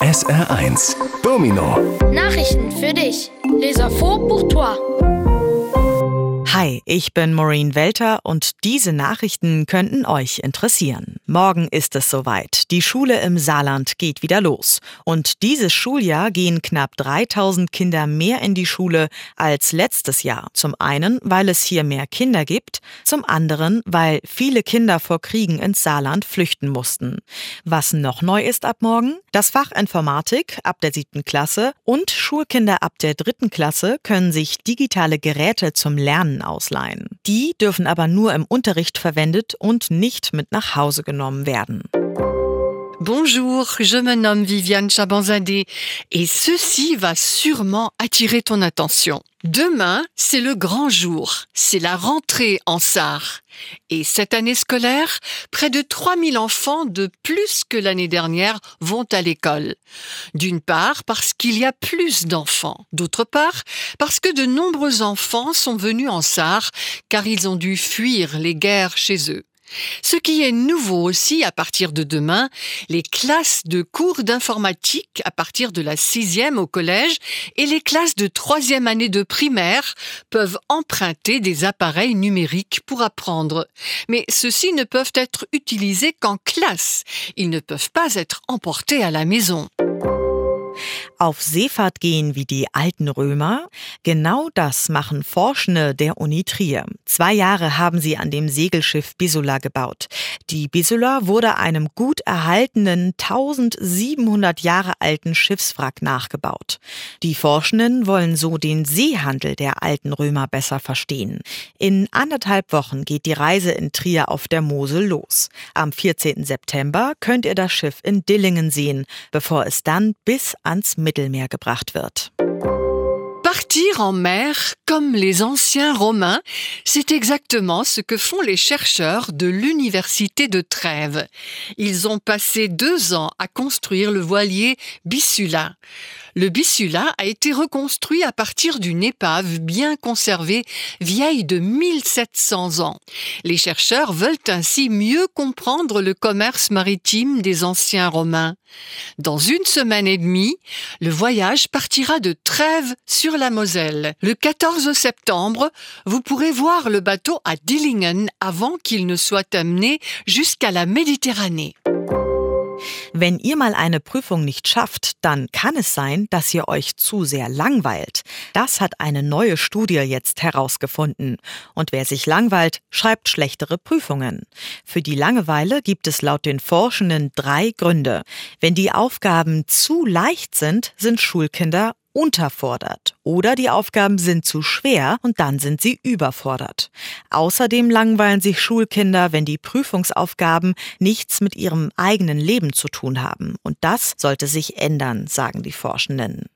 SR1 Domino Nachrichten für dich. Les infos pour toi. Hi, ich bin Maureen Welter und diese Nachrichten könnten euch interessieren. Morgen ist es soweit. Die Schule im Saarland geht wieder los. Und dieses Schuljahr gehen knapp 3000 Kinder mehr in die Schule als letztes Jahr. Zum einen, weil es hier mehr Kinder gibt, zum anderen, weil viele Kinder vor Kriegen ins Saarland flüchten mussten. Was noch neu ist ab morgen? Das Fach Informatik ab der siebten Klasse und Schulkinder ab der dritten Klasse können sich digitale Geräte zum Lernen ausleihen. Die dürfen aber nur im Unterricht verwendet und nicht mit nach Hause genommen werden. Bonjour, je me nomme Viviane Chabanzadeh et ceci va sûrement attirer ton attention. Demain, c'est le grand jour, c'est la rentrée en Sarre. Et cette année scolaire, près de 3000 enfants de plus que l'année dernière vont à l'école. D'une part parce qu'il y a plus d'enfants, d'autre part parce que de nombreux enfants sont venus en Sarre car ils ont dû fuir les guerres chez eux. Ce qui est nouveau aussi à partir de demain, les classes de cours d'informatique à partir de la sixième au collège et les classes de troisième année de primaire peuvent emprunter des appareils numériques pour apprendre. Mais ceux-ci ne peuvent être utilisés qu'en classe. Ils ne peuvent pas être emportés à la maison. Auf Seefahrt gehen wie die alten Römer? Genau das machen Forschende der Uni Trier. Zwei Jahre haben sie an dem Segelschiff Bisula gebaut. Die Bisula wurde einem gut erhaltenen 1700 Jahre alten Schiffswrack nachgebaut. Die Forschenden wollen so den Seehandel der alten Römer besser verstehen. In anderthalb Wochen geht die Reise in Trier auf der Mosel los. Am 14. September könnt ihr das Schiff in Dillingen sehen, bevor es dann bis ans Mittelmeer gebracht wird. Partir en mer comme les anciens Romains, c'est exactement ce que font les chercheurs de l'Université de Trèves. Ils ont passé deux ans à construire le voilier Bissula. Le Bissula a été reconstruit à partir d'une épave bien conservée, vieille de 1700 ans. Les chercheurs veulent ainsi mieux comprendre le commerce maritime des anciens Romains. Dans une semaine et demie, le voyage partira de Trèves sur la Moselle. Le 14 septembre, vous pourrez voir le bateau à Dillingen avant qu'il ne soit amené jusqu'à la Méditerranée. Wenn ihr mal eine Prüfung nicht schafft, dann kann es sein, dass ihr euch zu sehr langweilt. Das hat eine neue Studie jetzt herausgefunden. Und wer sich langweilt, schreibt schlechtere Prüfungen. Für die Langeweile gibt es laut den Forschenden drei Gründe. Wenn die Aufgaben zu leicht sind, sind Schulkinder unterfordert oder die Aufgaben sind zu schwer und dann sind sie überfordert. Außerdem langweilen sich Schulkinder, wenn die Prüfungsaufgaben nichts mit ihrem eigenen Leben zu tun haben. Und das sollte sich ändern, sagen die Forschenden.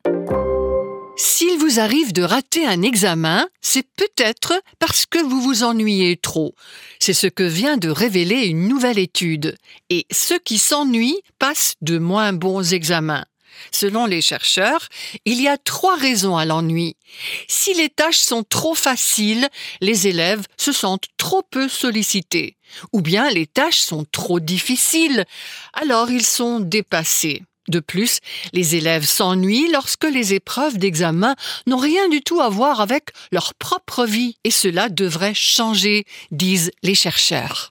S'il vous arrive de rater un examen, c'est peut-être parce que vous vous ennuyez trop. C'est ce que vient de révéler une nouvelle étude. Et ceux qui s'ennuient passent de moins bons examens. Selon les chercheurs, il y a trois raisons à l'ennui. Si les tâches sont trop faciles, les élèves se sentent trop peu sollicités. Ou bien les tâches sont trop difficiles, alors ils sont dépassés. De plus, les élèves s'ennuient lorsque les épreuves d'examen n'ont rien du tout à voir avec leur propre vie. Et cela devrait changer, disent les chercheurs.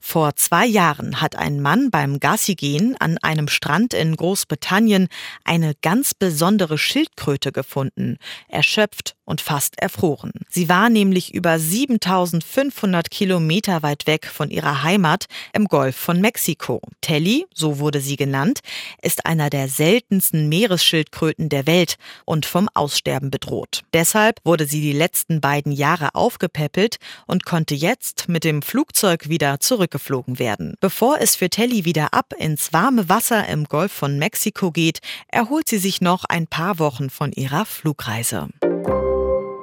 Vor zwei Jahren hat ein Mann beim Gassigehen an einem Strand in Großbritannien eine ganz besondere Schildkröte gefunden, erschöpft und fast erfroren. Sie war nämlich über 7500 Kilometer weit weg von ihrer Heimat im Golf von Mexiko. Telly, so wurde sie genannt, ist einer der seltensten Meeresschildkröten der Welt und vom Aussterben bedroht. Deshalb wurde sie die letzten beiden Jahre aufgepäppelt und konnte jetzt mit dem Flugzeug wieder zurückgeflogen werden. Bevor es für Telly wieder ab ins warme Wasser im Golf von Mexiko geht, erholt sie sich noch ein paar Wochen von ihrer Flugreise.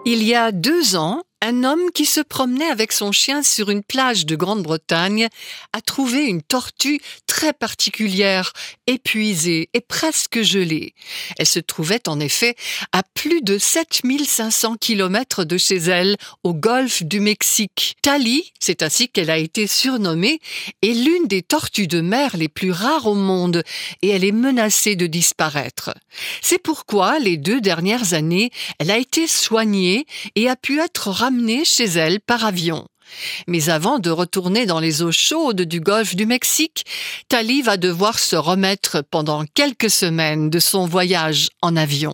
Il y a deux ans, Un homme qui se promenait avec son chien sur une plage de Grande-Bretagne a trouvé une tortue très particulière, épuisée et presque gelée. Elle se trouvait en effet à plus de 7500 kilomètres de chez elle, au golfe du Mexique. Tali, c'est ainsi qu'elle a été surnommée, est l'une des tortues de mer les plus rares au monde et elle est menacée de disparaître. C'est pourquoi les deux dernières années, elle a été soignée et a pu être chez elle par avion. Mais avant de retourner dans les eaux chaudes du golfe du Mexique, Tali va devoir se remettre pendant quelques semaines de son voyage en avion.